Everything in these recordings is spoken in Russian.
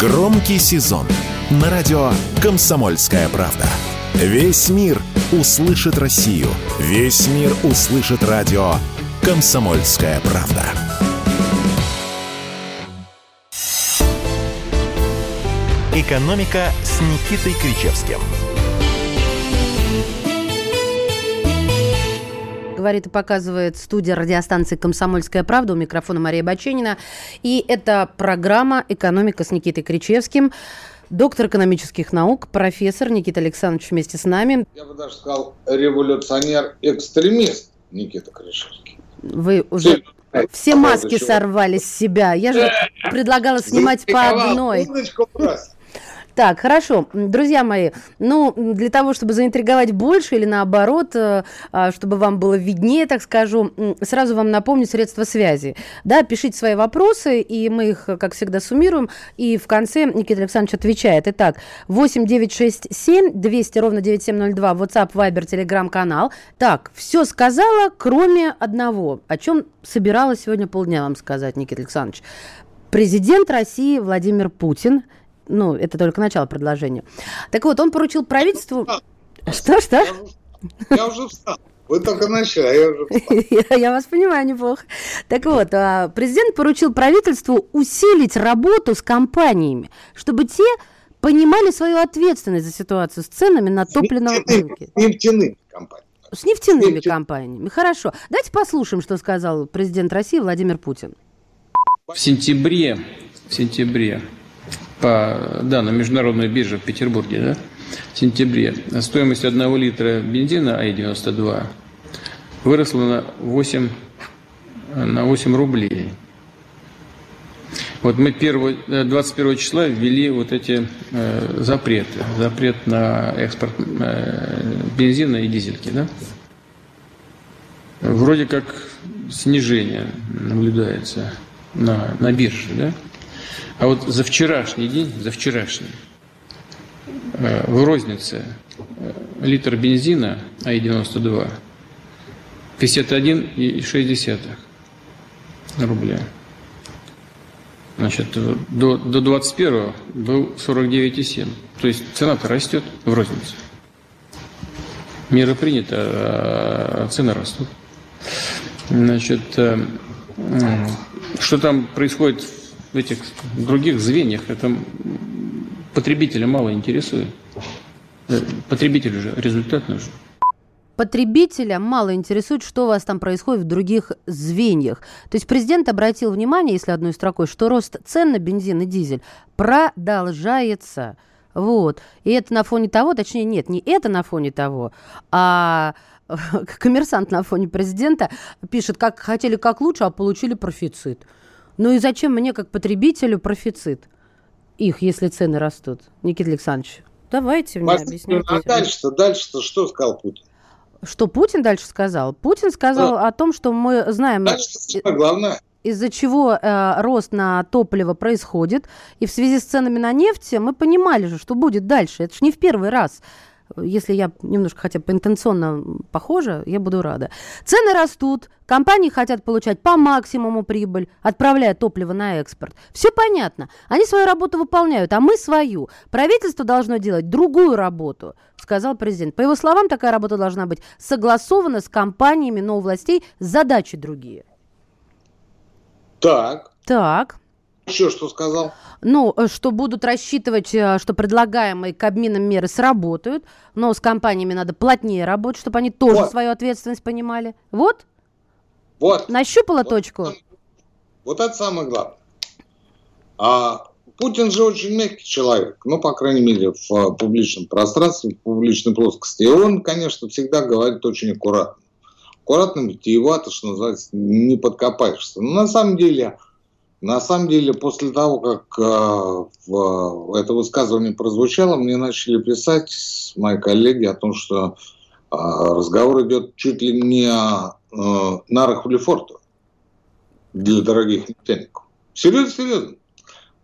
Громкий сезон на радио «Комсомольская правда». Весь мир услышит Россию. Весь мир услышит радио «Комсомольская правда». «Экономика» с Никитой Кричевским – говорит и показывает студия радиостанции «Комсомольская правда». У микрофона Мария Баченина. И это программа «Экономика» с Никитой Кричевским. Доктор экономических наук, профессор Никита Александрович вместе с нами. Я бы даже сказал, революционер-экстремист Никита Кричевский. Вы уже все, все маски сорвали с себя. Я же предлагала снимать по одной. Так, хорошо. Друзья мои, ну, для того, чтобы заинтриговать больше или наоборот, э, а, чтобы вам было виднее, так скажу, сразу вам напомню средства связи. Да, пишите свои вопросы, и мы их, как всегда, суммируем. И в конце Никита Александрович отвечает. Итак, 8 9 6 7 200 ровно 9702, WhatsApp, Viber, Telegram канал. Так, все сказала, кроме одного, о чем собиралась сегодня полдня вам сказать, Никита Александрович. Президент России Владимир Путин – ну, это только начало предложения. Так вот, он поручил правительству... Что, что? Я уже встал. Вы только начали, а я уже встал. Я вас понимаю неплохо. Так вот, а, президент поручил правительству усилить работу с компаниями, чтобы те понимали свою ответственность за ситуацию с ценами на топливном рынке. С нефтяными компаниями. С нефтяными Нефтя... компаниями. Хорошо. Давайте послушаем, что сказал президент России Владимир Путин. В сентябре, в сентябре по данным международной биржи в Петербурге, да, в сентябре, стоимость одного литра бензина АИ-92 выросла на 8, на 8 рублей. Вот мы 1, 21 числа ввели вот эти э, запреты. Запрет на экспорт э, бензина и дизельки, да? Вроде как снижение наблюдается на, на бирже, да? А вот за вчерашний день, за вчерашний, э, в рознице э, литр бензина АИ-92 51,6 рубля. Значит, до, до 21 был 49,7. То есть цена-то растет в рознице. Меры приняты, а цены растут. Значит, э, что там происходит в этих других звеньях это потребителя мало интересует. Э, потребителю же результат нужен. Потребителя мало интересует, что у вас там происходит в других звеньях. То есть президент обратил внимание, если одной строкой, что рост цен на бензин и дизель продолжается. Вот. И это на фоне того, точнее, нет, не это на фоне того, а коммерсант на фоне президента пишет, как хотели как лучше, а получили профицит. Ну и зачем мне, как потребителю, профицит? Их, если цены растут. Никита Александрович, давайте мне объясните. А дальше-то, дальше-то что сказал Путин? Что Путин дальше сказал? Путин сказал да. о том, что мы знаем... Дальше самое главное из-за чего э, рост на топливо происходит. И в связи с ценами на нефть мы понимали же, что будет дальше. Это же не в первый раз если я немножко хотя бы интенционно похожа, я буду рада. Цены растут, компании хотят получать по максимуму прибыль, отправляя топливо на экспорт. Все понятно. Они свою работу выполняют, а мы свою. Правительство должно делать другую работу, сказал президент. По его словам, такая работа должна быть согласована с компаниями, но у властей задачи другие. Так. Так. Еще что сказал? Ну, э, что будут рассчитывать, э, что предлагаемые Кабмином меры сработают, но с компаниями надо плотнее работать, чтобы они тоже вот. свою ответственность понимали. Вот? Вот. Нащупала вот, точку? Вот это самое главное. А Путин же очень мягкий человек, ну, по крайней мере, в э, публичном пространстве, в публичной плоскости. И он, конечно, всегда говорит очень аккуратно. Аккуратно, витиевато, что называется, не подкопаешься. Но на самом деле на самом деле, после того, как э, это высказывание прозвучало, мне начали писать мои коллеги о том, что э, разговор идет чуть ли не о э, нарах в Лефортово для дорогих нефтяников. Серьезно, серьезно.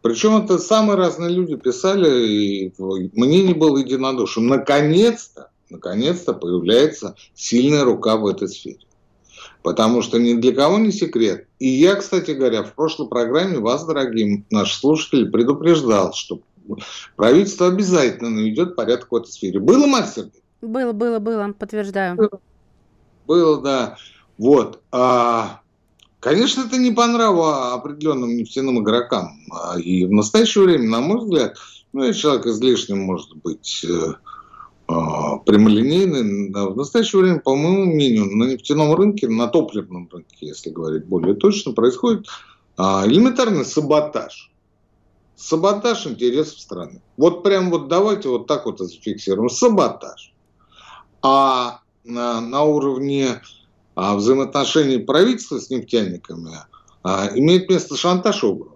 Причем это самые разные люди писали, и мнение было единодушным. Наконец-то, наконец-то появляется сильная рука в этой сфере. Потому что ни для кого не секрет. И я, кстати говоря, в прошлой программе вас, дорогие наши слушатели, предупреждал, что правительство обязательно наведет порядок в этой сфере. Было, мастер? Было, было, было, подтверждаю. Было, было да. Вот. А, конечно, это не по нраву определенным нефтяным игрокам. А, и в настоящее время, на мой взгляд, ну, я человек излишним, может быть, э, а, прямолинейный. В настоящее время, по моему мнению, на нефтяном рынке, на топливном рынке, если говорить более точно, происходит а, элементарный саботаж. Саботаж интересов страны. Вот прям вот давайте вот так вот зафиксируем. Саботаж. А на, на уровне а, взаимоотношений правительства с нефтяниками а, имеет место шантаж и угроза.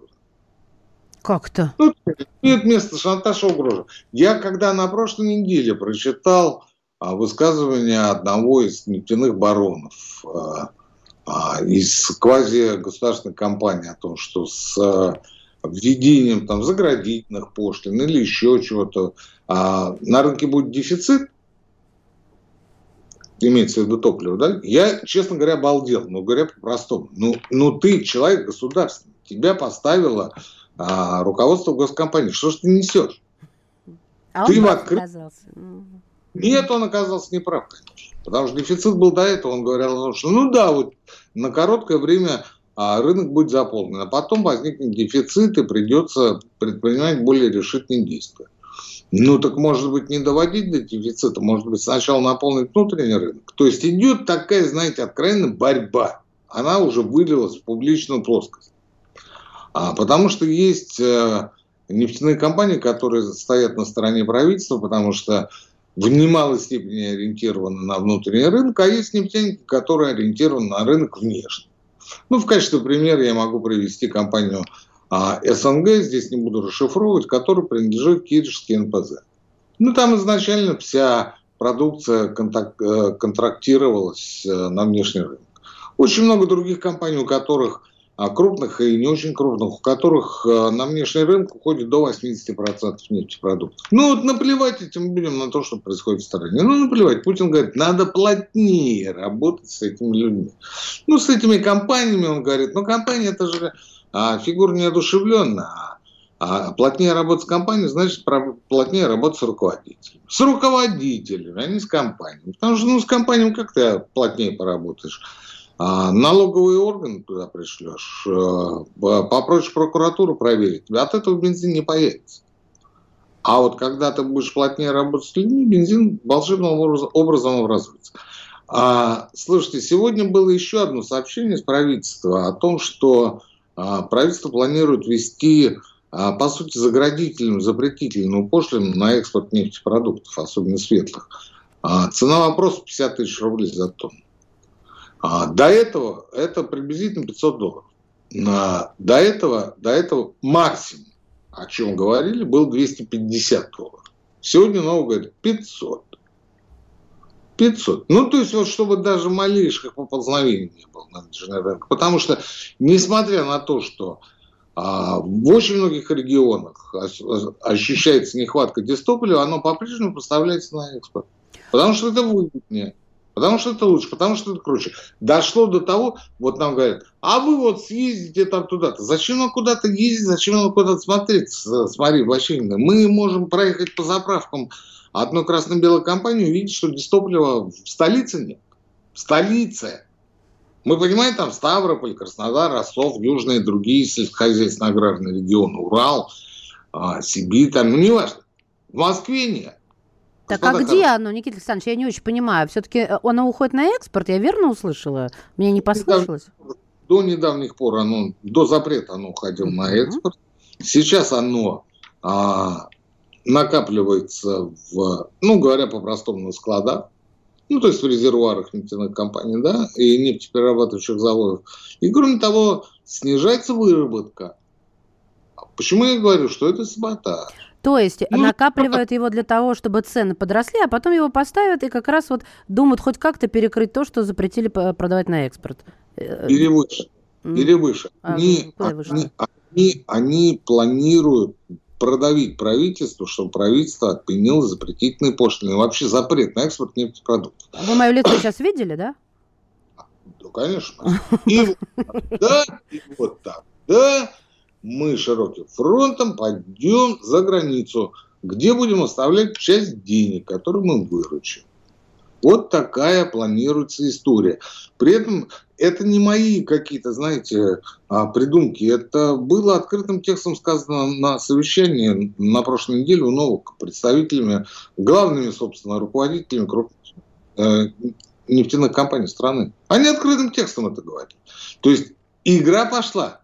Как-то? Ну, нет места шантаж угроза. Я когда на прошлой неделе прочитал а, высказывание одного из нефтяных баронов а, а, из квази-государственной компании о том, что с введением там заградительных пошлин или еще чего-то на рынке будет дефицит, имеется в виду топливо, да, я, честно говоря, обалдел, но говоря по-простому. Ну, ну ты человек государственный, тебя поставило а, руководство госкомпании. Что ж ты несешь? А ты он откры... оказался. Нет, он оказался неправ, конечно. Потому что дефицит был до этого. Он говорил, что ну да, вот на короткое время а, рынок будет заполнен, а потом возникнет дефицит и придется предпринимать более решительные действия. Ну так может быть не доводить до дефицита, может быть сначала наполнить внутренний рынок. То есть идет такая, знаете, откровенная борьба. Она уже вылилась в публичную плоскость. А, потому что есть э, нефтяные компании, которые стоят на стороне правительства, потому что в немалой степени ориентированы на внутренний рынок, а есть нефтяники, которые ориентированы на рынок внешний. Ну, в качестве примера я могу привести компанию а, СНГ, здесь не буду расшифровывать, которая принадлежит Киришский НПЗ. Ну, там изначально вся продукция э, контрактировалась э, на внешний рынок. Очень много других компаний, у которых крупных и не очень крупных, у которых э, на внешний рынок уходит до 80% нефтепродуктов. Ну вот наплевать этим людям на то, что происходит в стране. Ну наплевать. Путин говорит, надо плотнее работать с этими людьми. Ну с этими компаниями он говорит, ну компания это же а, фигура неодушевленная. А плотнее работать с компанией, значит, плотнее работать с руководителем. С руководителями, а не с компаниями. Потому что ну, с компаниями как ты плотнее поработаешь? А налоговые органы туда пришлешь, э, попросишь прокуратуру проверить, от этого бензин не появится. А вот когда ты будешь плотнее работать с людьми, бензин волшебным образом образуется. А, слушайте, сегодня было еще одно сообщение с правительства о том, что а, правительство планирует ввести, а, по сути, заградительную, запретительную пошлину на экспорт нефтепродуктов, особенно светлых. А, цена вопроса 50 тысяч рублей за тонну. А до этого это приблизительно 500 долларов. На, до, этого, до этого максимум, о чем говорили, был 250 долларов. Сегодня новый говорит 500. 500. Ну, то есть, вот чтобы даже малейших поползновений не было на биржный рынок. Потому что, несмотря на то, что а, в очень многих регионах ощущается нехватка дистоплива, оно по-прежнему поставляется на экспорт. Потому что это выгоднее. Потому что это лучше, потому что это круче. Дошло до того, вот нам говорят, а вы вот съездите там туда-то. Зачем нам куда-то ездить, зачем нам куда-то смотреть с, Марией Васильевной? Мы можем проехать по заправкам одной красно-белой компании, увидеть, что дистоплива в столице нет. В столице. Мы понимаем, там Ставрополь, Краснодар, Ростов, южные другие сельскохозяйственно-аграрные регионы, Урал, а, Сибирь, там, ну, неважно. В Москве нет. Так а где оно, Никита Александрович? Я не очень понимаю. Все-таки э, оно уходит на экспорт? Я верно услышала? Мне не послышалось? До недавних пор оно, до запрета оно уходило на экспорт. Сейчас оно а, накапливается в, ну, говоря по-простому, на складах. Ну, то есть в резервуарах нефтяных компаний, да, и нефтеперерабатывающих заводов. И кроме того, снижается выработка. Почему я говорю, что это саботаж? То есть ну, накапливают его для того, чтобы цены подросли, а потом его поставят и как раз вот думают хоть как-то перекрыть то, что запретили продавать на экспорт. Э, или выше. Или выше. А, они, выше? Они, они, они планируют продавить правительству, чтобы правительство отменило запретительные пошлины. Вообще запрет на экспорт нефтепродуктов. Вы мое лицо сейчас видели, да? Да, конечно. И вот да, и вот так. Да, мы широким фронтом пойдем за границу, где будем оставлять часть денег, которые мы выручим. Вот такая планируется история. При этом это не мои какие-то, знаете, а, придумки. Это было открытым текстом сказано на совещании на прошлой неделе у новых представителями, главными, собственно, руководителями крупных э, нефтяных компаний страны. Они открытым текстом это говорят. То есть игра пошла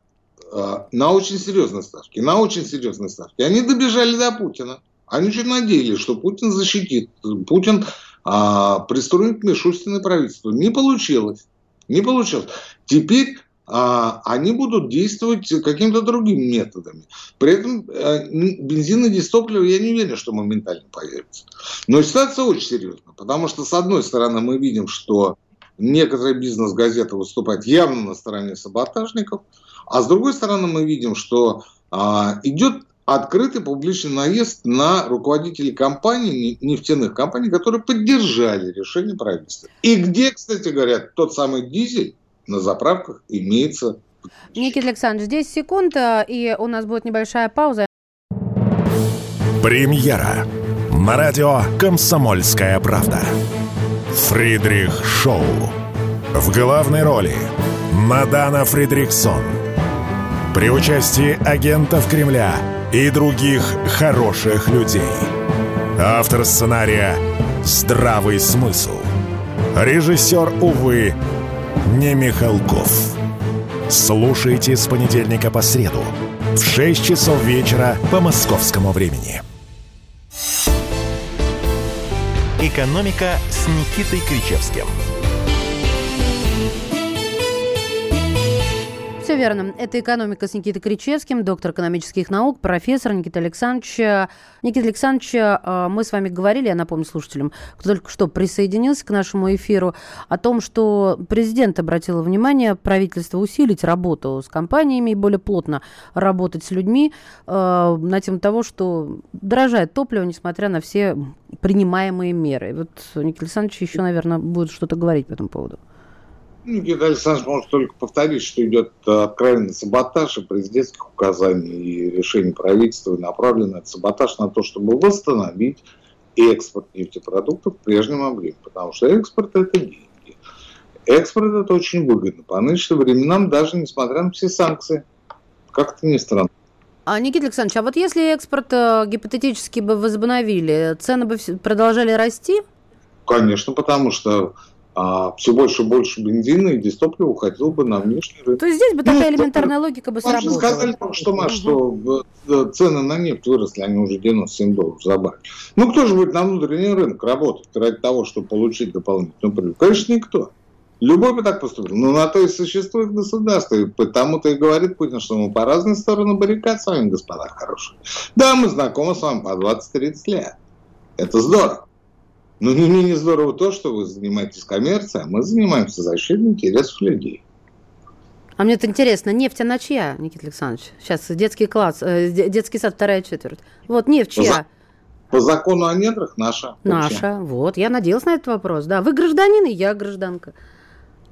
на очень серьезной ставке. На очень серьезной ставке. Они добежали до Путина. Они очень надеялись, что Путин защитит. Путин а, пристроить Мишустина правительство. Не получилось. Не получилось. Теперь а, они будут действовать какими-то другими методами. При этом а, бензин и дистопливо я не уверен, что моментально появится. Но ситуация очень серьезная, потому что, с одной стороны, мы видим, что некоторые бизнес-газеты выступают явно на стороне саботажников, а с другой стороны, мы видим, что а, идет открытый публичный наезд на руководителей компаний, нефтяных компаний, которые поддержали решение правительства. И где, кстати говоря, тот самый дизель на заправках имеется. Никита Александрович, 10 секунд, э, и у нас будет небольшая пауза. Премьера на радио «Комсомольская правда». Фридрих Шоу. В главной роли Мадана Фридриксон. При участии агентов Кремля – и других хороших людей. Автор сценария «Здравый смысл». Режиссер, увы, не Михалков. Слушайте с понедельника по среду в 6 часов вечера по московскому времени. «Экономика» с Никитой Кричевским – верно. Это «Экономика» с Никитой Кричевским, доктор экономических наук, профессор Никита Александрович. Никита Александрович, э, мы с вами говорили, я напомню слушателям, кто только что присоединился к нашему эфиру, о том, что президент обратил внимание правительство усилить работу с компаниями и более плотно работать с людьми э, на тему того, что дорожает топливо, несмотря на все принимаемые меры. Вот Никита Александрович еще, наверное, будет что-то говорить по этому поводу. Никита Александрович может только повторить, что идет откровенный саботаж и президентских указаний и решений правительства направлен этот саботаж на то, чтобы восстановить экспорт нефтепродуктов в прежнем объеме, потому что экспорт – это деньги. Экспорт – это очень выгодно по нынешним временам, даже несмотря на все санкции. Как-то не странно. А, Никита Александрович, а вот если экспорт э, гипотетически бы возобновили, цены бы продолжали расти? Конечно, потому что а все больше и больше бензина и дистоплива уходило бы на внешний рынок. То есть здесь бы ну, такая элементарная логика бы сработала. сказали только что, Маш, что э, цены на нефть выросли, они уже 97 долларов за баррель. Ну, кто же будет на внутренний рынок работать ради того, чтобы получить дополнительную прибыль? Конечно, никто. Любой бы так поступил. Но на то и существует государство. И потому-то и говорит Путин, что мы по разные стороны баррикад с вами, господа хорошие. Да, мы знакомы с вами по 20-30 лет. Это здорово. Но не менее здорово то, что вы занимаетесь коммерцией, а мы занимаемся защитой интересов людей. А мне это интересно, нефть она чья, Никита Александрович? Сейчас детский класс, э, детский сад, вторая четверть. Вот нефть чья? По закону о недрах наша. Наша, вот. Я надеялась на этот вопрос. Да, вы гражданин, и я гражданка.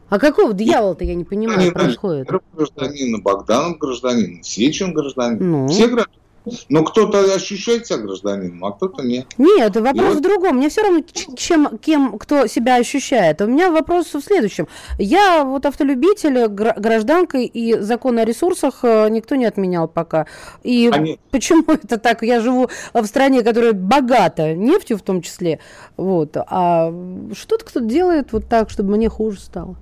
А какого дьявола-то, я не понимаю, гражданин, происходит? Гражданин, Богданов гражданин, Сечин гражданин. Ну. Все граждане. Но кто-то ощущает себя гражданином, а кто-то нет. Нет, вопрос вот. в другом. Мне все равно, чем, кем кто себя ощущает. У меня вопрос в следующем. Я вот автолюбитель, гражданка, и закон о ресурсах э, никто не отменял пока. И Они... почему это так? Я живу в стране, которая богата нефтью в том числе. Вот. А что-то кто-то делает вот так, чтобы мне хуже стало.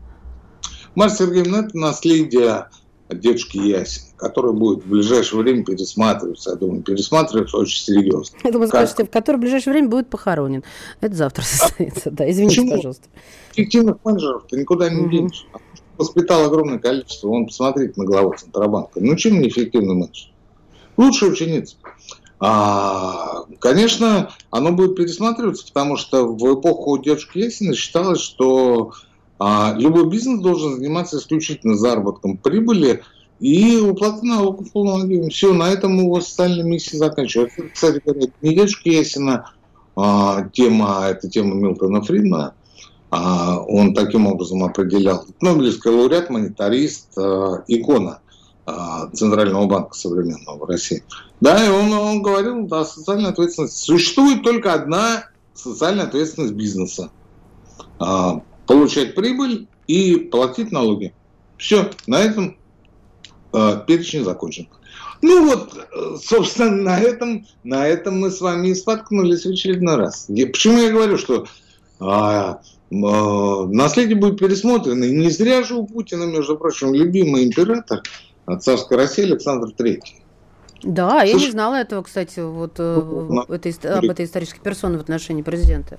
Марья Сергеевна, это наследие дедушки Ясина, который будет в ближайшее время пересматриваться. Я думаю, пересматриваться очень серьезно. Я думаю, скажете, который в ближайшее время будет похоронен. Это завтра состоится. Да, извините, Почему? пожалуйста. Эффективных менеджеров ты никуда не денешь. Угу. Воспитал огромное количество. Вон, посмотрите на главу Центробанка. Ну, чем не эффективный менеджер? Лучшая ученица. А, конечно, оно будет пересматриваться, потому что в эпоху дедушки Ясина считалось, что а любой бизнес должен заниматься исключительно заработком прибыли и уплатой налогов в полном объеме. Все, на этом его социальная миссия заканчивается. Кстати говоря, не дедушка Ясина, а, тема, это тема Милтона Фридмана. А, он таким образом определял. Нобелевский лауреат, монетарист, а, икона а, Центрального банка современного в России. Да, и он, он говорил, да, социальная ответственность. Существует только одна социальная ответственность бизнеса. Получать прибыль и платить налоги. Все, на этом перечень закончен. Ну вот, собственно, на этом, на этом мы с вами и споткнулись в очередной раз. Почему я говорю, что а, а, наследие будет пересмотрено. И не зря же у Путина, между прочим, любимый император царской России Александр Третий. Да, Слушай, я не знала этого, кстати, вот э, на, этой, об этой исторической персоне в отношении президента.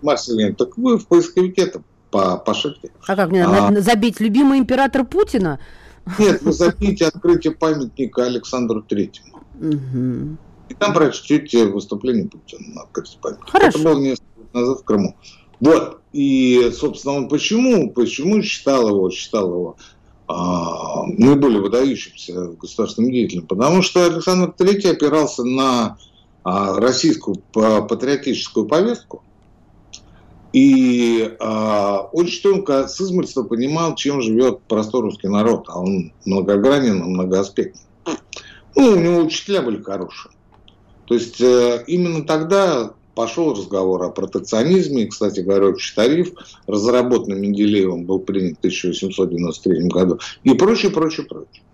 Марселин, так вы в поисковике-то по, пошибке. А как мне а, забить любимый император Путина? Нет, вы забейте открытие памятника Александру Третьему. Угу. И там прочтете выступление Путина на открытии памятника. Хорошо. Это было несколько лет назад в Крыму. Вот. И, собственно, он почему, почему считал его, считал его а, наиболее выдающимся государственным деятелем? Потому что Александр III опирался на а, российскую патриотическую повестку, и а, очень тонко с измольства понимал, чем живет простой русский народ, а он многогранен многоаспектен. Ну, у него учителя были хорошие. То есть э, именно тогда пошел разговор о протекционизме. Кстати говоря, общий тариф, разработанный Менделеевым, был принят в 1893 году. И прочее, прочее, прочее.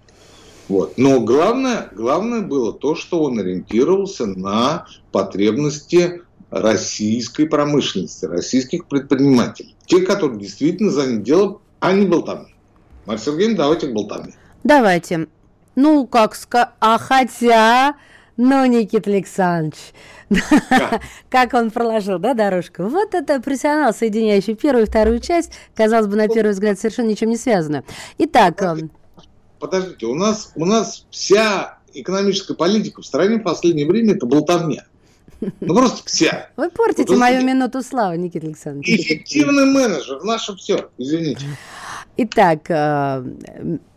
Вот. Но главное, главное было то, что он ориентировался на потребности российской промышленности, российских предпринимателей. Те, которые действительно заняты делом, а не болтами. Мария Сергеевна, давайте к болтами. Давайте. Ну, как сказать, а хотя ну, Никита Александрович, как он проложил, да, дорожку? Вот это профессионал, соединяющий первую и вторую часть, казалось бы, на первый взгляд, совершенно ничем не связано. Итак... Эм, подождите, у нас, у нас вся экономическая политика в стране в последнее время это болтовня. Ну просто вся. Вы портите мою минуту славы, Никита Александрович. Эффективный менеджер, наше все, извините. Итак, э,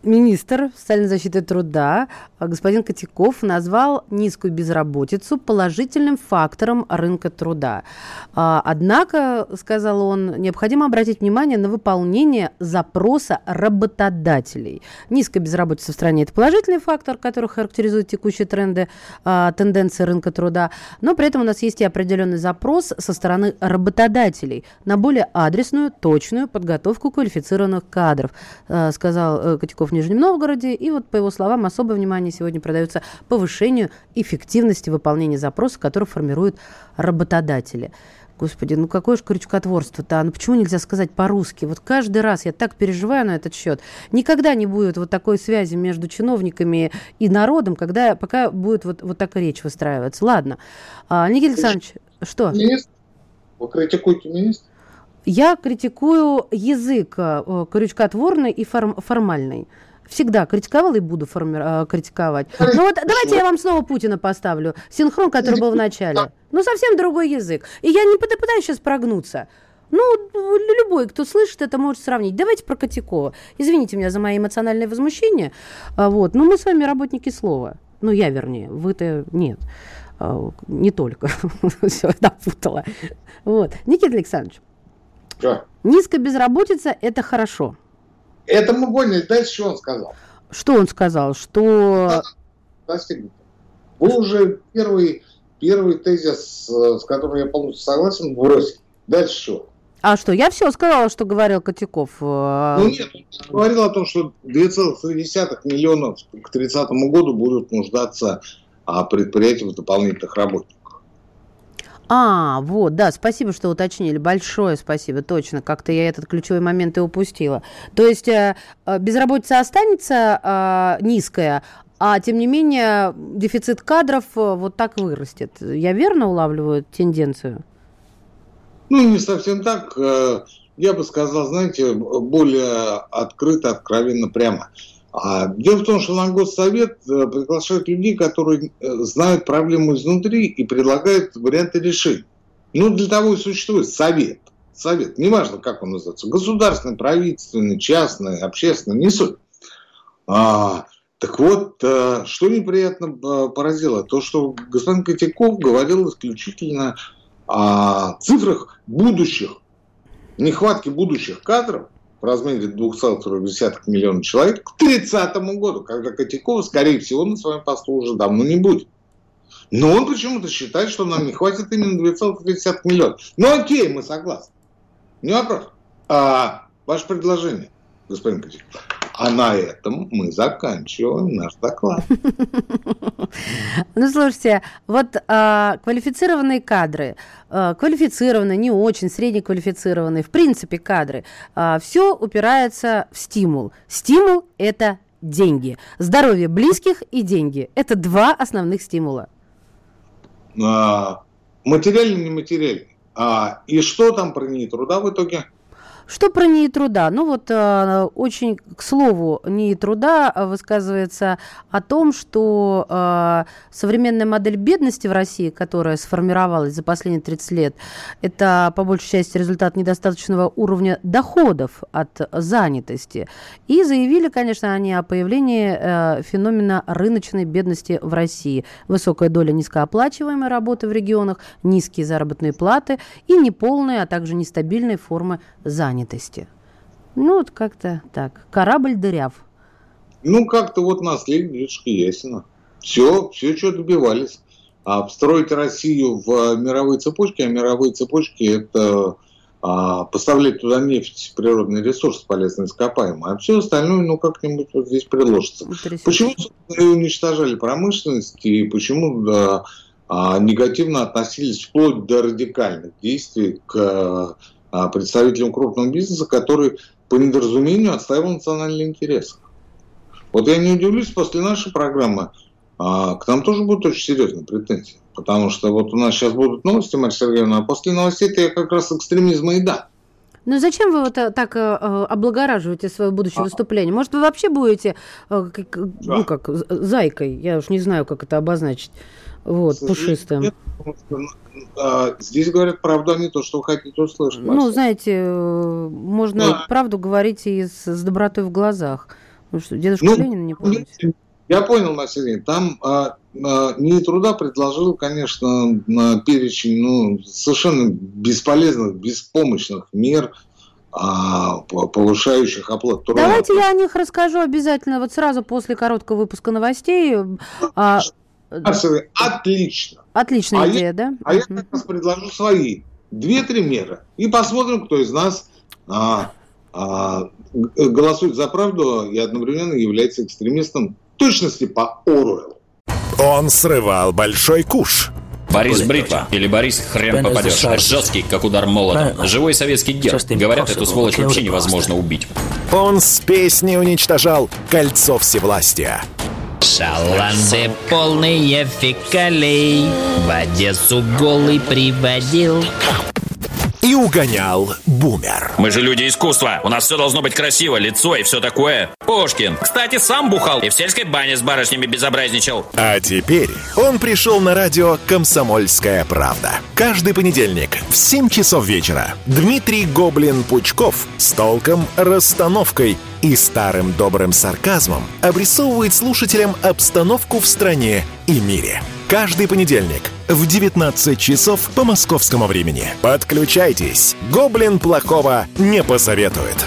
министр социальной защиты труда э, господин Котяков назвал низкую безработицу положительным фактором рынка труда. Э, однако, сказал он, необходимо обратить внимание на выполнение запроса работодателей. Низкая безработица в стране – это положительный фактор, который характеризует текущие тренды, тенденции рынка труда, но при этом у нас есть и определенный запрос со стороны работодателей на более адресную, точную подготовку квалифицированных кадров э, сказал э, Котяков Нижнем Новгороде. И вот, по его словам, особое внимание сегодня продается повышению эффективности выполнения запросов, которые формируют работодатели. Господи, ну какое же крючкотворство-то? Ну почему нельзя сказать по-русски? Вот каждый раз я так переживаю на этот счет. Никогда не будет вот такой связи между чиновниками и народом, когда, пока будет вот, вот такая речь выстраиваться. Ладно. А, Никита Александрович, что? Министр? Вы критикуете министра? Я критикую язык э, крючкотворный и форм, формальный. Всегда критиковала и буду форми- э, критиковать. Ну вот давайте я вам снова Путина поставлю. Синхрон, который был в начале. Ну совсем другой язык. И я не пытаюсь сейчас прогнуться. Ну, любой, кто слышит, это может сравнить. Давайте про Котякова. Извините меня за мои эмоциональные возмущения. А, вот. Но мы с вами работники слова. Ну, я вернее, вы-то нет. А, не только. Все, напутала. Вот. Никита Александрович, что? Низкая безработица – это хорошо. Это мы поняли. Дальше что он сказал? Что он сказал? Что... Достигнуто. Вы уже первый, первый тезис, с которым я полностью согласен, бросили. Дальше что? А что, я все сказала, что говорил Котяков. Э, ну нет, говорил о том, что 2,3 миллионов к 30 году будут нуждаться а, предприятия в дополнительных работниках. А, вот, да, спасибо, что уточнили. Большое спасибо, точно. Как-то я этот ключевой момент и упустила. То есть э, э, безработица останется э, низкая, а тем не менее дефицит кадров вот так вырастет. Я верно улавливаю тенденцию? Ну, не совсем так. Я бы сказал, знаете, более открыто, откровенно, прямо. А дело в том, что на Госсовет э, приглашают людей, которые э, знают проблему изнутри и предлагают варианты решения. Ну, для того и существует совет. Совет, неважно, как он называется, государственный, правительственный, частный, общественный, не суть. А, так вот, э, что неприятно поразило, то, что господин Котяков говорил исключительно о цифрах будущих нехватки будущих кадров в размере 2,4 миллиона человек к 30 году, когда Котякова, скорее всего, на своем посту уже давно не будет. Но он почему-то считает, что нам не хватит именно 2,3 миллиона. Ну окей, мы согласны. Не вопрос. А, ваше предложение, господин Котяков. А на этом мы заканчиваем наш доклад. Ну, слушайте, вот а, квалифицированные кадры, а, квалифицированные, не очень, среднеквалифицированные, в принципе, кадры, а, все упирается в стимул. Стимул – это деньги. Здоровье близких и деньги – это два основных стимула. А, материальный, нематериальный. А, и что там про труда в итоге? Что про НИИ труда? Ну вот э, очень, к слову, НИИ труда высказывается о том, что э, современная модель бедности в России, которая сформировалась за последние 30 лет, это по большей части результат недостаточного уровня доходов от занятости. И заявили, конечно, они о появлении э, феномена рыночной бедности в России. Высокая доля низкооплачиваемой работы в регионах, низкие заработные платы и неполные, а также нестабильные формы занятости занятости. Ну, вот как-то так. Корабль дыряв. Ну, как-то вот наследие дедушки Ясина. Все, все, что добивались. А встроить Россию в а, мировые цепочки, а мировые цепочки – это а, поставлять туда нефть, природный ресурс, полезный ископаемый, а все остальное, ну, как-нибудь вот здесь приложится. Почему уничтожали промышленность и почему да, а, негативно относились вплоть до радикальных действий к а, представителям крупного бизнеса, который по недоразумению отстаивал национальные интересы. Вот я не удивлюсь, после нашей программы а, к нам тоже будут очень серьезные претензии. Потому что вот у нас сейчас будут новости, Марья Сергеевна, а после новостей это как раз экстремизма и да. Ну зачем вы вот так э, э облагораживаете свое будущее а. выступление? Может, вы вообще будете, э, ну как, зайкой, я уж не знаю, как это обозначить, вот, пушистым. Нет, а, здесь говорят правду, а не то, что вы хотите услышать. Ну, знаете, э, можно да. правду говорить и с, с добротой в глазах. Ну что, дедушка ну, Ленина не помните? Я понял, Максим. Там а, а, не труда предложил, конечно, на перечень ну, совершенно бесполезных, беспомощных мер, а, повышающих оплату труда. Давайте я о них расскажу обязательно вот сразу после короткого выпуска новостей. А, Отлично. Отличная а идея, я, да? А я как раз предложу свои две-три меры. И посмотрим, кто из нас а, а, голосует за правду и одновременно является экстремистом точности по Оруэллу. Он срывал большой куш. Борис Бритва или Борис хрен попадешь. Жесткий, как удар молотом. Живой советский герб. Говорят, эту сволочь вообще невозможно убить. Он с песней уничтожал кольцо всевластия. Шаланды полные фекалей В Одессу голый приводил и угонял бумер. Мы же люди искусства. У нас все должно быть красиво, лицо и все такое. Пушкин, кстати, сам бухал и в сельской бане с барышнями безобразничал. А теперь он пришел на радио «Комсомольская правда». Каждый понедельник в 7 часов вечера Дмитрий Гоблин-Пучков с толком, расстановкой и старым добрым сарказмом обрисовывает слушателям обстановку в стране и мире – Каждый понедельник в 19 часов по московскому времени. Подключайтесь. Гоблин плохого не посоветует.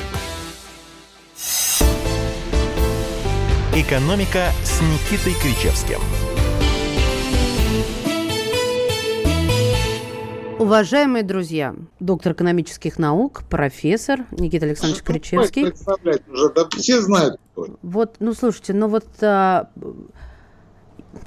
Экономика с Никитой Кричевским. Уважаемые друзья, доктор экономических наук, профессор Никита Александрович Кричевский. Уже, да все знают. Вот, ну слушайте, ну вот а,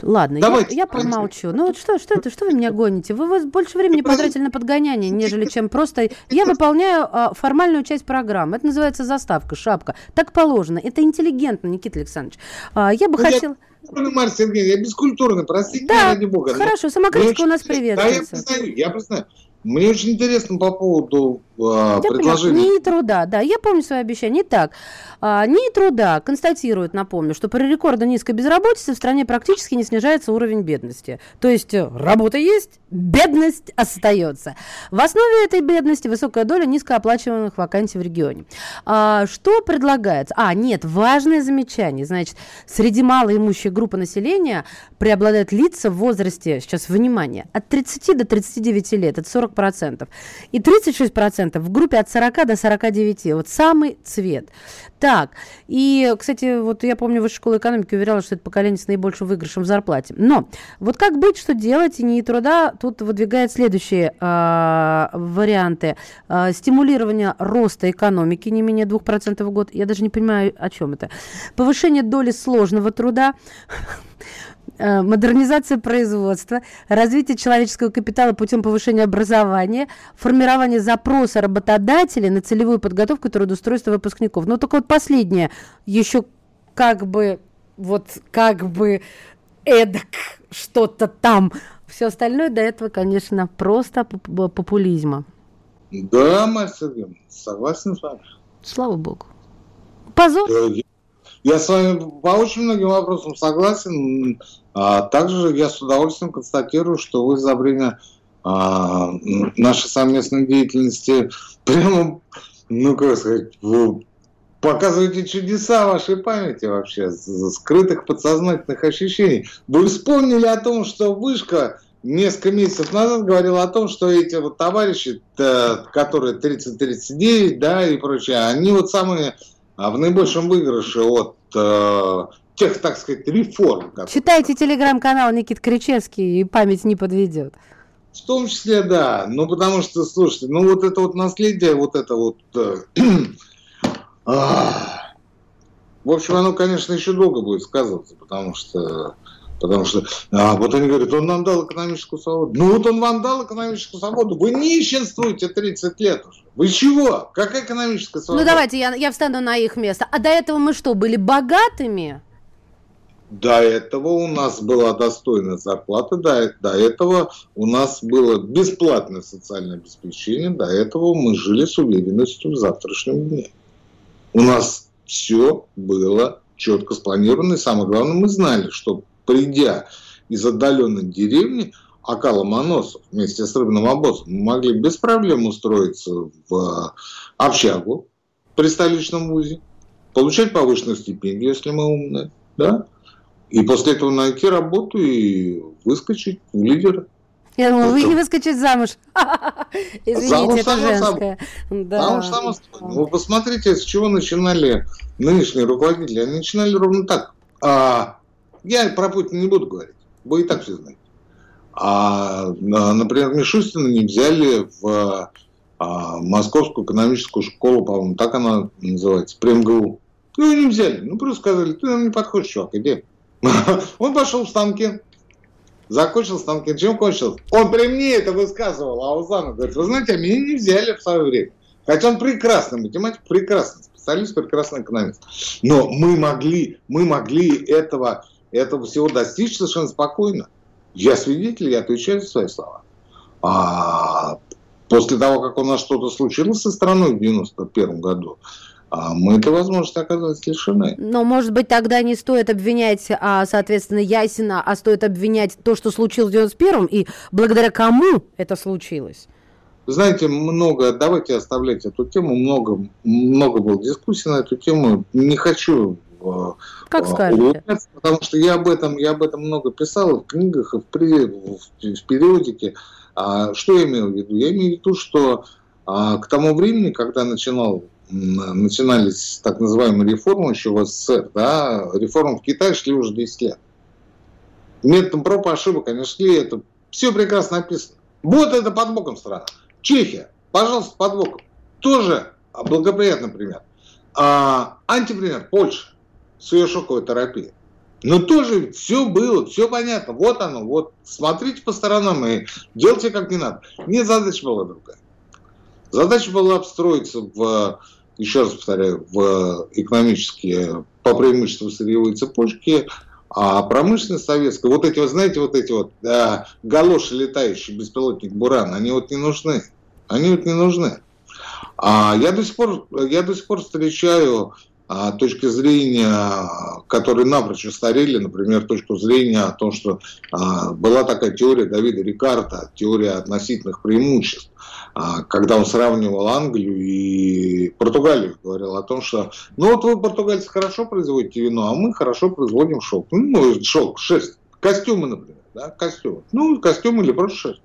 Ладно, я, я промолчу. Ну вот что, что это, что вы меня гоните? Вы, вы больше времени потратили на подгоняние, нежели чем просто... Я выполняю а, формальную часть программы. Это называется заставка, шапка. Так положено. Это интеллигентно, Никита Александрович. А, я бы ну, хотел... Я... Марья Сергеевна, я бескультурный, простите да, ради бога. хорошо, самокритика у нас приветствуется. Да, я признаю, я признаю. Мне очень интересно по поводу а, предложения. Не труда, да, я помню свои обещания. Итак, а, не труда констатирует, напомню, что при рекордно низкой безработице в стране практически не снижается уровень бедности. То есть э, работа есть, бедность остается. В основе этой бедности высокая доля низкооплачиваемых вакансий в регионе. А, что предлагается? А, нет, важное замечание. Значит, среди малоимущей группы населения преобладают лица в возрасте, сейчас внимание, от 30 до 39 лет. Это 40 40%. И 36% в группе от 40 до 49. Вот самый цвет. Так, и, кстати, вот я помню, высшая школа экономики уверяла, что это поколение с наибольшим выигрышем в зарплате. Но вот как быть, что делать, и не труда, тут выдвигает следующие э, варианты. Э, стимулирование роста экономики не менее 2% в год. Я даже не понимаю, о чем это. Повышение доли сложного труда модернизация производства, развитие человеческого капитала путем повышения образования, формирование запроса работодателей на целевую подготовку и трудоустройство выпускников. Но только вот последнее еще как бы вот как бы эдак что-то там. Все остальное до этого, конечно, просто популизма. Да, Сергеевна, согласен с вами. Слава богу. Позор. Да, я с вами по очень многим вопросам согласен. А также я с удовольствием констатирую, что вы за время а, нашей совместной деятельности прямо, ну как сказать, показываете чудеса вашей памяти вообще, скрытых подсознательных ощущений. Вы вспомнили о том, что вышка несколько месяцев назад говорила о том, что эти вот товарищи, которые 30-39, да, и прочее, они вот самые в наибольшем выигрыше от э, тех, так сказать, реформ. Которые... Читайте телеграм-канал Никит Кричевский, и память не подведет. В том числе, да. Ну, потому что, слушайте, ну вот это вот наследие, вот это вот... Э, в общем, оно, конечно, еще долго будет сказываться, потому что Потому что а, вот они говорят, он нам дал экономическую свободу. Ну вот он вам дал экономическую свободу. Вы нищенствуете 30 лет уже. Вы чего? Какая экономическая свобода? Ну давайте я, я встану на их место. А до этого мы что, были богатыми? До этого у нас была достойная зарплата, до, до этого у нас было бесплатное социальное обеспечение, до этого мы жили с уверенностью в завтрашнем дне. У нас все было четко спланировано, и самое главное, мы знали, что придя из отдаленной деревни, Ака Ломоносов вместе с рыбным обозом могли без проблем устроиться в э, общагу при столичном вузе, получать повышенную стипендию, если мы умные, да, и после этого найти работу и выскочить в лидеры. Я думала, вы не выскочить замуж. Извините, замуж это женское. Да. Замуж само Вы посмотрите, с чего начинали нынешние руководители. Они начинали ровно так. А, я про Путина не буду говорить, вы и так все знаете. А, например, Мишустина не взяли в а, Московскую экономическую школу, по-моему, так она называется, при МГУ. Ну, не взяли. Ну, просто сказали, ты нам не подходишь, чувак, иди. Он пошел в станки, закончил станки. Чем кончил? Он при мне это высказывал, а Узанов говорит, вы знаете, а меня не взяли в свое время. Хотя он прекрасный математик, прекрасный специалист, прекрасный экономист. Но мы могли, мы могли этого этого всего достичь совершенно спокойно. Я свидетель, я отвечаю за свои слова. А после того, как у нас что-то случилось со страной в 91 году, а мы этой возможности оказались лишены. Но, может быть, тогда не стоит обвинять, а, соответственно, Ясина, а стоит обвинять то, что случилось в 91-м, и благодаря кому это случилось? Знаете, много, давайте оставлять эту тему, много, много было дискуссий на эту тему. Не хочу как скажете. Потому что я об этом, я об этом много писал в книгах, в, в, в периодике. А, что я имел в виду? Я имею в виду, что а, к тому времени, когда начинал, начинались так называемые реформы еще в СССР, да, реформы в Китае шли уже 10 лет. Методом проб и ошибок они шли, это все прекрасно написано. Вот это под боком страна. Чехия, пожалуйста, под боком. Тоже благоприятный пример. А, антипример, Польша с ее шоковой терапией. Но тоже все было, все понятно. Вот оно, вот смотрите по сторонам и делайте как не надо. Нет, задача была другая. Задача была обстроиться в, еще раз повторяю, в экономические, по преимуществу сырьевые цепочки, а промышленность советская, вот эти вот, знаете, вот эти вот да, галоши летающие, беспилотник Буран, они вот не нужны. Они вот не нужны. А я до сих пор, я до сих пор встречаю точки зрения, которые напрочь устарели, например, точку зрения о том, что а, была такая теория Давида Рикарта, теория относительных преимуществ, а, когда он сравнивал Англию и Португалию, говорил о том, что ну вот вы, португальцы, хорошо производите вино, а мы хорошо производим шелк. Ну, шелк, шерсть, костюмы, например, да, костюмы. Ну, костюмы или просто шерсть.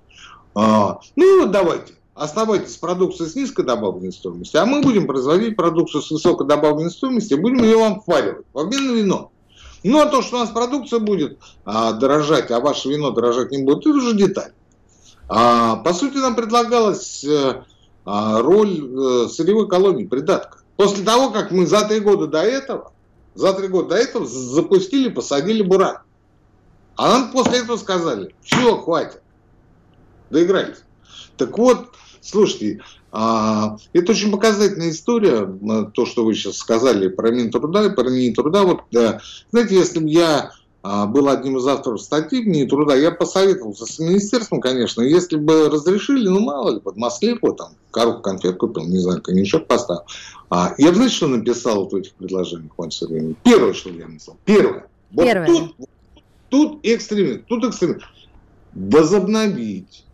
а, ну вот давайте, оставайтесь с продукцией с низкой добавленной стоимостью, а мы будем производить продукцию с высокой добавленной стоимостью и будем ее вам впаривать в обмен на вино. Ну, а то, что у нас продукция будет а, дорожать, а ваше вино дорожать не будет, это уже деталь. А, по сути, нам предлагалась а, роль а, сырьевой колонии, придатка. После того, как мы за три года до этого, за три года до этого запустили, посадили буран. А нам после этого сказали, все, хватит, доигрались. Так вот, слушайте, а, это очень показательная история, то, что вы сейчас сказали про Минтруда и про Минтруда. Вот, знаете, если бы я а, был одним из авторов статьи в труда, я посоветовался с министерством, конечно, если бы разрешили, ну, мало ли, под Москву, там, коробку конфет купил, не знаю, коньячок поставил. А, я бы, знаете, что написал вот в этих предложениях, Первое, что я написал. Первое. Вот Первое. Тут, тут экстремизм, тут экстремизм. Возобновить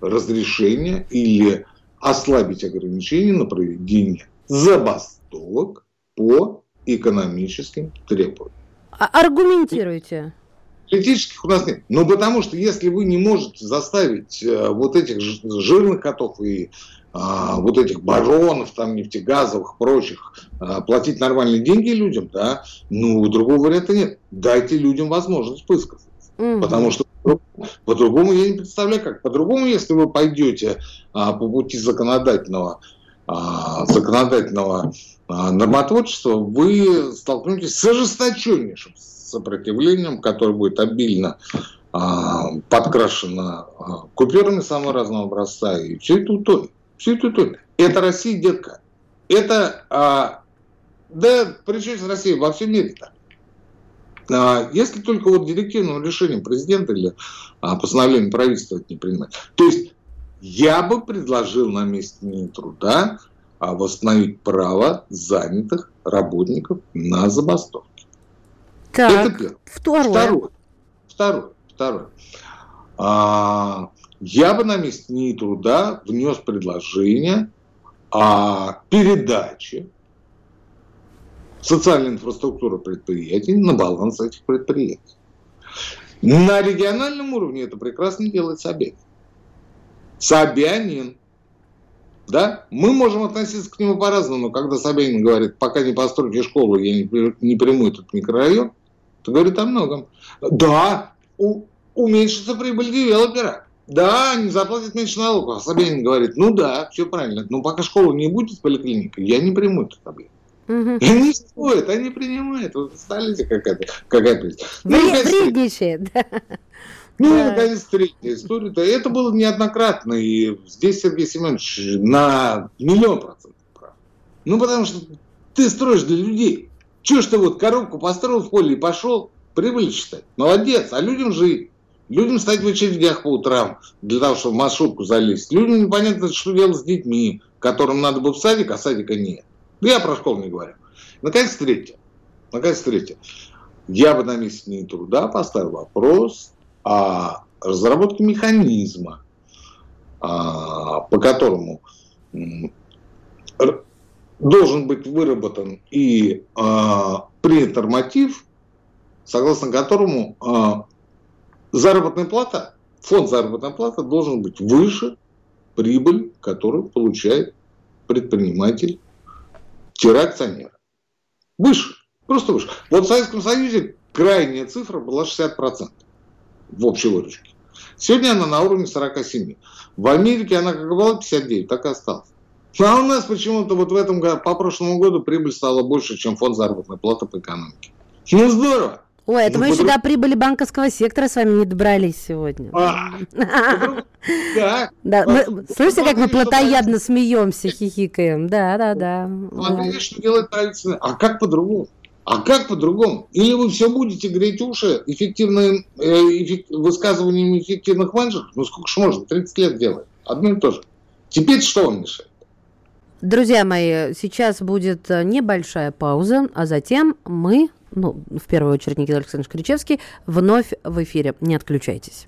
разрешение или ослабить ограничения на проведение забастовок по экономическим требованиям. А аргументируйте. Политических у нас нет. Но потому что если вы не можете заставить э, вот этих жирных котов и а, вот этих баронов, там, нефтегазовых, прочих, а, платить нормальные деньги людям, да, ну, другого варианта нет. Дайте людям возможность высказаться. Угу. Потому что по-другому я не представляю, как. По-другому, если вы пойдете а, по пути законодательного, а, законодательного а, нормотворчества, вы столкнетесь с ожесточеннейшим сопротивлением, которое будет обильно а, подкрашено а, купюрами самого разного образца, и все это утонет. Все это утонет. Это Россия, детка. Это, а, да, причем Россия во всем мире так. А, если только вот директивным решением президента или а, постановлением правительства это не принимать. То есть я бы предложил на месте Минтруда а, восстановить право занятых работников на забастовки. Так, это первое. Второе. Второе. Второе. Второе. А, я бы на месте Минтруда внес предложение о передаче социальная инфраструктура предприятий на баланс этих предприятий. На региональном уровне это прекрасно делает Собянин. Собянин. Да? Мы можем относиться к нему по-разному, но когда Собянин говорит, пока не постройте школу, я не, приму этот микрорайон, то говорит о многом. Да, у, уменьшится прибыль девелопера. Да, они заплатят меньше налогов. А Собянин говорит, ну да, все правильно, но пока школы не будет поликлиникой, я не приму этот объект. Угу. И не стоит, они принимают. Вы представляете, какая, какая ну, Вредничает. Ну, да. наконец, третья история. -то. Это было неоднократно. И здесь Сергей Семенович на миллион процентов прав. Ну, потому что ты строишь для людей. Чего ж ты вот коробку построил в поле и пошел, прибыль считать. Молодец. А людям жить. Людям стать в очередях по утрам для того, чтобы в маршрутку залезть. Людям непонятно, что делать с детьми, которым надо бы в садик, а садика нет. Ну, я про школу не говорю. Наконец, третье. Наконец, третье. Я бы на месте не труда поставил вопрос о разработке механизма, а, по которому должен быть выработан и а, принят норматив, согласно которому а, заработная плата, фонд заработной платы должен быть выше прибыль, которую получает предприниматель акционера. Выше, просто выше. Вот в Советском Союзе крайняя цифра была 60% в общей выручке. Сегодня она на уровне 47. В Америке она как была 59, так и осталась. А у нас почему-то вот в этом году, по прошлому году прибыль стала больше, чем фонд заработной платы по экономике. Ну, здорово. Ой, это ну, мы еще до прибыли банковского сектора с вами не добрались сегодня. А, да, слышите, как мы плотоядно смеемся, хихикаем. Да, да, да. Смотрите, что делает правительство. А как по-другому? А как по-другому? Или вы все будете греть уши эффективным э, эффект, высказываниями эффективных менеджеров? Ну сколько ж можно? 30 лет делать. Одно и то же. Теперь что вам мешает? Друзья мои, сейчас будет небольшая пауза, а затем мы ну, в первую очередь Никита Александрович Кричевский, вновь в эфире. Не отключайтесь.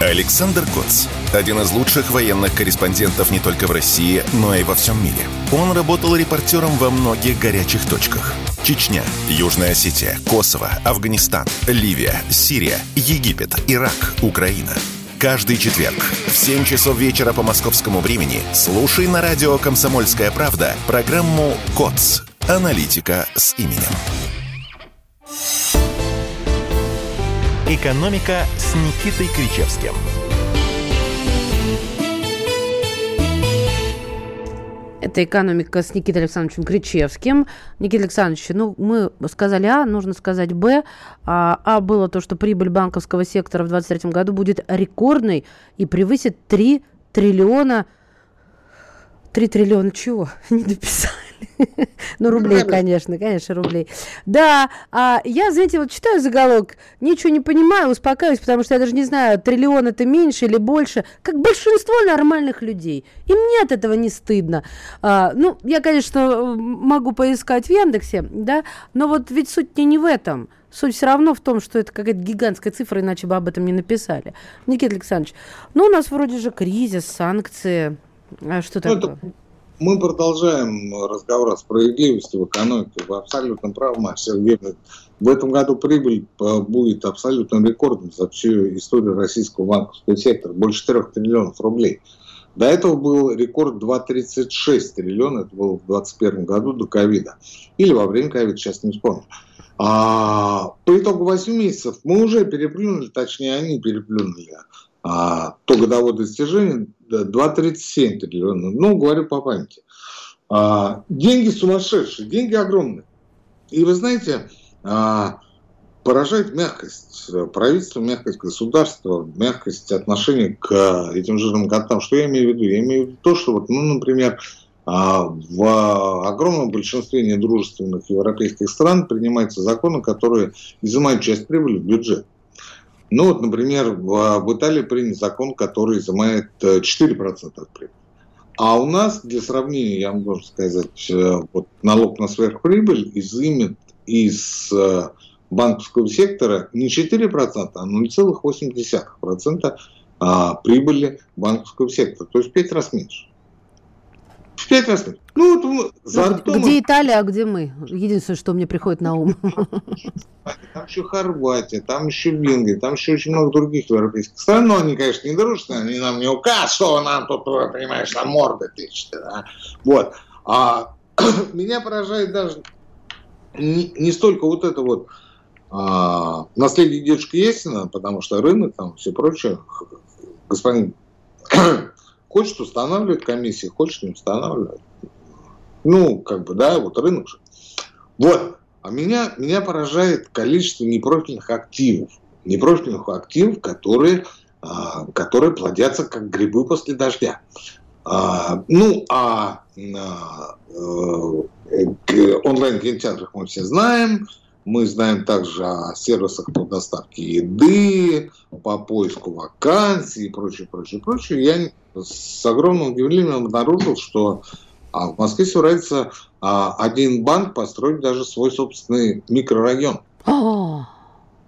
Александр Коц. Один из лучших военных корреспондентов не только в России, но и во всем мире. Он работал репортером во многих горячих точках. Чечня, Южная Осетия, Косово, Афганистан, Ливия, Сирия, Египет, Ирак, Украина – Каждый четверг в 7 часов вечера по московскому времени слушай на радио «Комсомольская правда» программу «КОЦ. Аналитика с именем». «Экономика» с Никитой Кричевским – Это «Экономика» с Никитой Александровичем Кричевским. Никита Александрович, ну, мы сказали А, нужно сказать Б. А, а было то, что прибыль банковского сектора в 2023 году будет рекордной и превысит 3 триллиона... 3 триллиона чего? Не дописали. Ну, рублей, конечно, конечно, рублей. Да, а я, знаете, вот читаю заголовок, ничего не понимаю, успокаиваюсь, потому что я даже не знаю, триллион это меньше или больше, как большинство нормальных людей. И мне от этого не стыдно. А, ну, я, конечно, могу поискать в Яндексе, да, но вот ведь суть не в этом. Суть все равно в том, что это какая-то гигантская цифра, иначе бы об этом не написали. Никита Александрович, ну, у нас вроде же кризис, санкции. А что ну, такое? Это мы продолжаем разговор о справедливости в экономике. Вы абсолютно правы, Марк Сергеевна. В этом году прибыль э, будет абсолютно рекордной за всю историю российского банковского сектора. Больше 4 триллионов рублей. До этого был рекорд 2,36 триллиона, это было в 2021 году до ковида. Или во время ковида, сейчас не вспомню. А, по итогу 8 месяцев мы уже переплюнули, точнее они переплюнули а, то годовое достижение 2,37 триллиона. Ну, говорю по памяти. А, деньги сумасшедшие, деньги огромные. И вы знаете, а, поражает мягкость правительства, мягкость государства, мягкость отношения к этим жирным котам. Что я имею в виду? Я имею в виду то, что, вот, ну, например, а, в огромном большинстве недружественных европейских стран принимаются законы, которые изымают часть прибыли в бюджет. Ну вот, например, в, в Италии принят закон, который изымает 4% э, от прибыли. А у нас, для сравнения, я должен сказать, э, вот налог на сверхприбыль изымет из э, банковского сектора не 4%, а 0,8% а, прибыли банковского сектора. То есть в 5 раз меньше. В пять раз. Ну, вот за ну, Где Италия, а где мы? Единственное, что мне приходит на ум. Там еще Хорватия, там еще Венгрия, там еще очень много других европейских стран, но они, конечно, не дружные, они нам не указывают, что нам тут, понимаешь, на морды тычет. Да? Вот. А меня поражает даже не, не столько вот это вот а, наследие дедушки Есина, потому что рынок, там все прочее, господин Хочет устанавливать комиссии, хочет не устанавливать. Ну, как бы, да, вот рынок же. Вот. А меня, меня поражает количество непрофильных активов. Непрофильных активов, которые, а, которые плодятся как грибы после дождя. А, ну, а, а э, онлайн-кинотеатрах мы все знаем. Мы знаем также о сервисах по доставке еды, по поиску вакансий и прочее, прочее, прочее. Я с огромным удивлением обнаружил, что а, в Москве собирается а, один банк построить даже свой собственный микрорайон. А.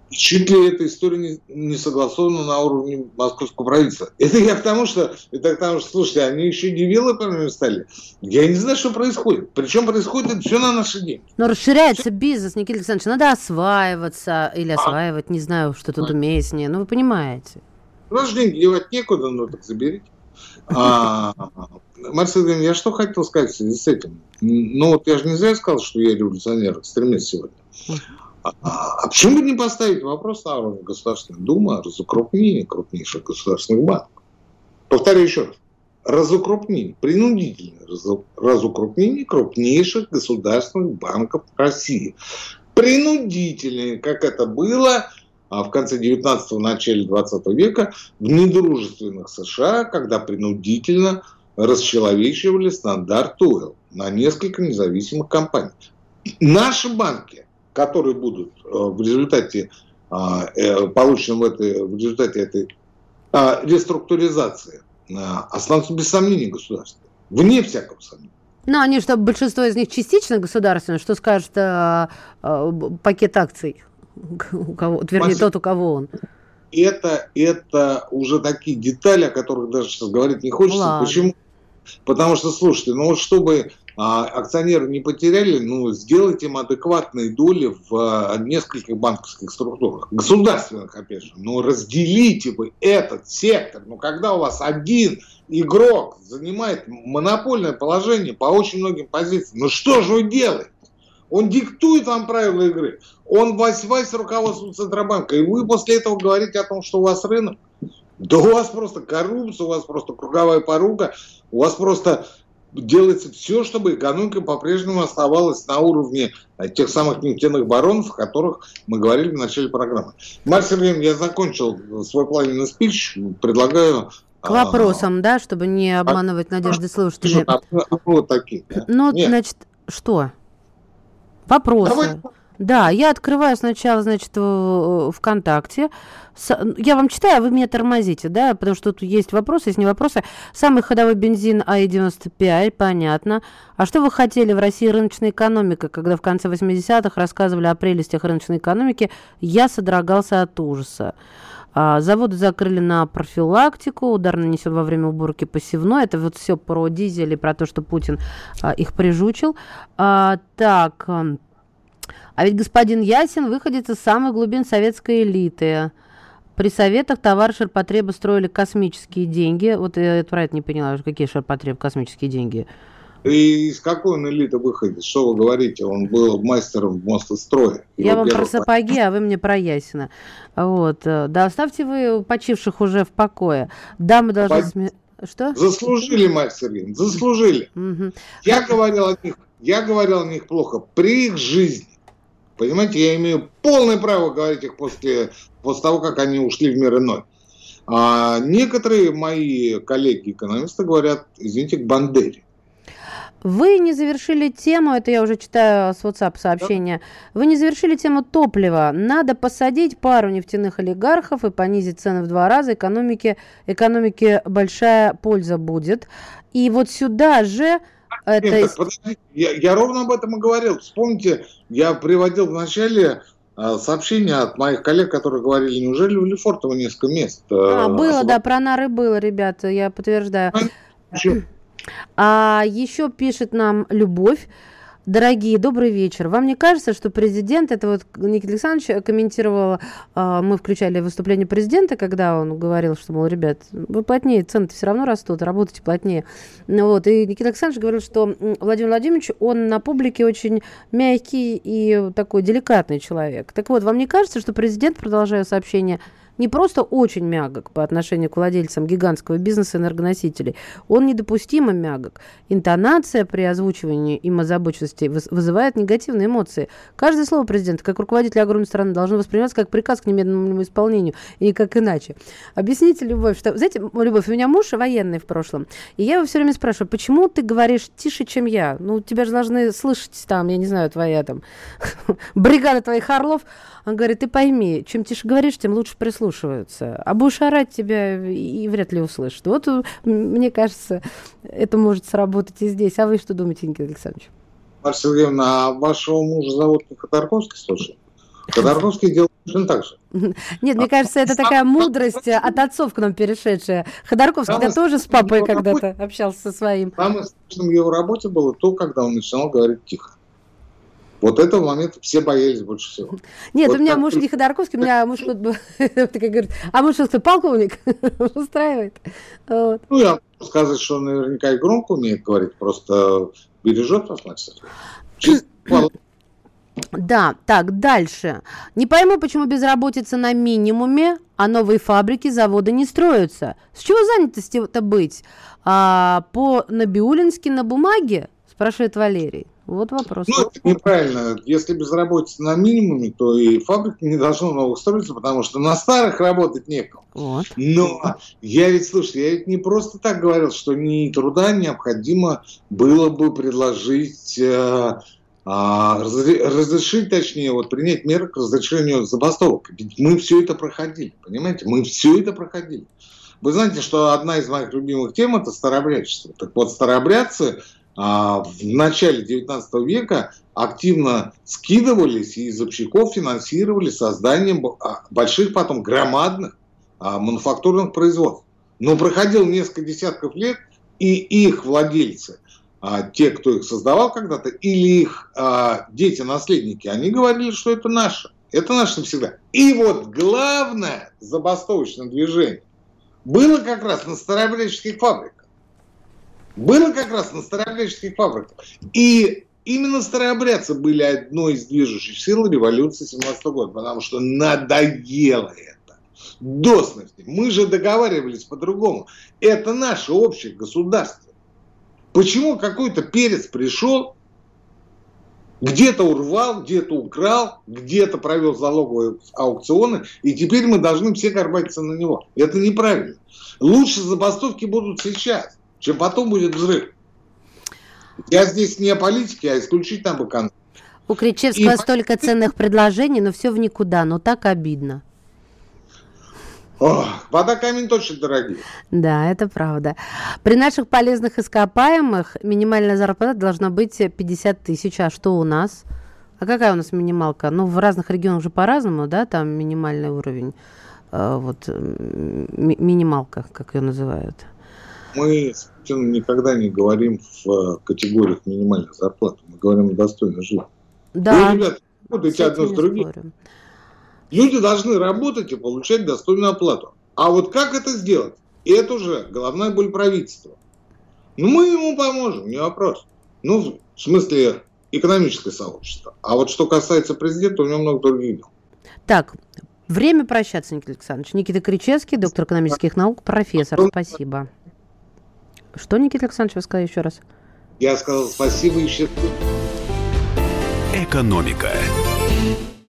Чуть ли эта история не, не согласована на уровне московского правительства. Это я к тому, что, это к тому, что, слушайте, они еще девелоперами стали. Я не знаю, что происходит. Причем происходит это все на наши деньги. Но расширяется все... бизнес, Никита Александрович, надо осваиваться или осваивать, а. не знаю, что тут уместнее. Ну, вы понимаете. Раз деньги девать некуда, ну так заберите. А, Марсель, я что хотел сказать в связи с этим? Ну, вот я же не зря сказал, что я революционер, экстремист сегодня. А, а почему бы не поставить вопрос уровне Государственной Думы о разукрупнении крупнейших государственных банков? Повторяю еще раз. Разукрупнение, принудительное разукрупнение крупнейших государственных банков России. Принудительное, как это было а в конце 19-го, начале 20 века в недружественных США, когда принудительно расчеловечивали стандарт УЭЛ на несколько независимых компаний. Наши банки, которые будут э, в результате а, э, полученном в, этой, в результате этой а, реструктуризации останутся без сомнения государственными, вне всякого сомнения. Ну, они, что большинство из них частично государственные, что скажет э, э, пакет акций? у кого, вернее, Маш, тот, у кого он. Это, это уже такие детали, о которых даже сейчас говорить не хочется. Ладно. Почему? Потому что, слушайте, ну вот чтобы а, акционеры не потеряли, ну, сделайте им адекватные доли в а, нескольких банковских структурах, государственных, опять же. Ну, разделите вы этот сектор. Ну, когда у вас один игрок занимает монопольное положение по очень многим позициям, ну, что же вы делаете? Он диктует вам правила игры. Он вась-вась руководством Центробанка. И вы после этого говорите о том, что у вас рынок. Да у вас просто коррупция, у вас просто круговая поруга, у вас просто делается все, чтобы экономика по-прежнему оставалась на уровне тех самых нефтяных баронов, о которых мы говорили в начале программы. Марк Сергеевна, я закончил свой пламенный спич, предлагаю к вопросам, а, да, чтобы не обманывать надежды слушателей. А, вот такие. Да? Ну, Нет. значит, что? Вопросы. Давай. Да, я открываю сначала, значит, ВКонтакте. Я вам читаю, а вы меня тормозите, да, потому что тут есть вопросы, есть не вопросы. Самый ходовой бензин АИ-95, понятно. А что вы хотели в России рыночная экономика, когда в конце 80-х рассказывали о прелестях рыночной экономики, я содрогался от ужаса. А, заводы закрыли на профилактику, удар нанесен во время уборки посевной. Это вот все про дизели, про то, что Путин а, их прижучил. А, так, а ведь господин Ясин выходит из самых глубин советской элиты. При советах товар ширпотреба строили космические деньги. Вот я про это не поняла, какие ширпотреб космические деньги. И из какой он элиты выходит? Что вы говорите? Он был мастером в мостострое. Я вам про сапоги, а вы мне про Ясина. Вот. Да оставьте вы почивших уже в покое. Дамы должны... Сме... Что? Заслужили, Сергеевна, заслужили. Угу. Я говорил о них, я говорил о них плохо при их жизни. Понимаете, я имею полное право говорить их после, после того, как они ушли в мир иной. А некоторые мои коллеги-экономисты говорят, извините, к Бандере. Вы не завершили тему, это я уже читаю с WhatsApp сообщения, вы не завершили тему топлива. Надо посадить пару нефтяных олигархов и понизить цены в два раза. Экономике, экономике большая польза будет. И вот сюда же это... Нет, подождите, я, я ровно об этом и говорил. Вспомните, я приводил в начале а, сообщения от моих коллег, которые говорили, неужели в Лефортово несколько мест? Э, а, было, да, про нары было, ребята, я подтверждаю. А еще пишет нам Любовь. Дорогие, добрый вечер. Вам не кажется, что президент, это вот Никита Александрович комментировал, а, мы включали выступление президента, когда он говорил, что, мол, ребят, вы плотнее, цены все равно растут, работайте плотнее. Ну вот, и Никита Александрович говорил, что Владимир Владимирович, он на публике очень мягкий и такой деликатный человек. Так вот, вам не кажется, что президент, продолжая сообщение, не просто очень мягок по отношению к владельцам гигантского бизнеса энергоносителей, он недопустимо мягок. Интонация при озвучивании им озабоченности вызывает негативные эмоции. Каждое слово президента, как руководителя огромной страны, должно восприниматься как приказ к немедленному исполнению, и никак иначе. Объясните, Любовь, что... Знаете, Любовь, у меня муж военный в прошлом, и я его все время спрашиваю, почему ты говоришь тише, чем я? Ну, тебя же должны слышать там, я не знаю, твоя там бригада твоих орлов. Он говорит, ты пойми, чем тише говоришь, тем лучше прислушиваются. А будешь орать тебя и вряд ли услышат. Вот, мне кажется, это может сработать и здесь. А вы что думаете, Никита Александрович? Марья Сергеевна, а вашего мужа зовут не Ходорковский, слушай? Ходорковский делал точно так же. Нет, мне кажется, это такая мудрость от отцов к нам перешедшая. Ходорковский да тоже с папой когда-то общался со своим. Самое страшное в его работе было то, когда он начинал говорить тихо. Вот этого момента все боялись больше всего. Нет, вот у меня так... муж не Ходорковский, у меня муж говорит, а муж что, полковник устраивает. Вот. Ну, я могу сказать, что он наверняка и громко умеет говорить, просто бережет вас, Максим. Да, так, дальше. Не пойму, почему безработица на минимуме, а новые фабрики, заводы не строятся. С чего занятости-то быть? А, по Набиулински на бумаге? Спрашивает Валерий. Вот вопрос. Ну, это неправильно. Если безработица на минимуме, то и фабрики не должны новых строиться, потому что на старых работать некому. Вот. Но я ведь, слушай, я ведь не просто так говорил, что не труда необходимо было бы предложить э, а, разрешить, точнее, вот принять меры к разрешению забастовок. Ведь мы все это проходили, понимаете? Мы все это проходили. Вы знаете, что одна из моих любимых тем – это старообрядчество. Так вот, старообрядцы в начале 19 века активно скидывались и из общаков финансировали создание а, больших потом громадных а, мануфактурных производств. Но проходил несколько десятков лет, и их владельцы а, те, кто их создавал когда-то, или их а, дети-наследники, они говорили, что это наше. Это наше навсегда. И вот главное забастовочное движение было как раз на старообрядческих фабриках. Было как раз на старообрядческих фабриках. И именно старообрядцы были одной из движущих сил революции 17 года, потому что надоело это. До смерти. Мы же договаривались по-другому. Это наше общее государство. Почему какой-то перец пришел, где-то урвал, где-то украл, где-то провел залоговые аукционы, и теперь мы должны все горбатиться на него. Это неправильно. Лучше забастовки будут сейчас, чем потом будет взрыв. Я здесь не о политике, а исключительно об экономике. У Кричевского и... столько ценных предложений, но все в никуда, но так обидно. Ох, вода камень точно дорогие. Да, это правда. При наших полезных ископаемых минимальная зарплата должна быть 50 тысяч. А что у нас? А какая у нас минималка? Ну, в разных регионах же по-разному, да, там минимальный уровень. Э, вот ми- минималка, как ее называют. Мы с Путиным никогда не говорим в э, категориях минимальной зарплаты. Мы говорим о достойной жизни. Да. Вы, ребята, будете одно с другим. Спорим. Люди должны работать и получать достойную оплату. А вот как это сделать? Это уже головная боль правительства. Ну, мы ему поможем, не вопрос. Ну, в смысле, экономическое сообщество. А вот что касается президента, у него много других дел. Так, время прощаться, Никита Александрович. Никита Кричевский, доктор экономических наук, профессор. Спасибо. Что, Никита Александрович, вы сказали еще раз? Я сказал спасибо и счастливо. Экономика.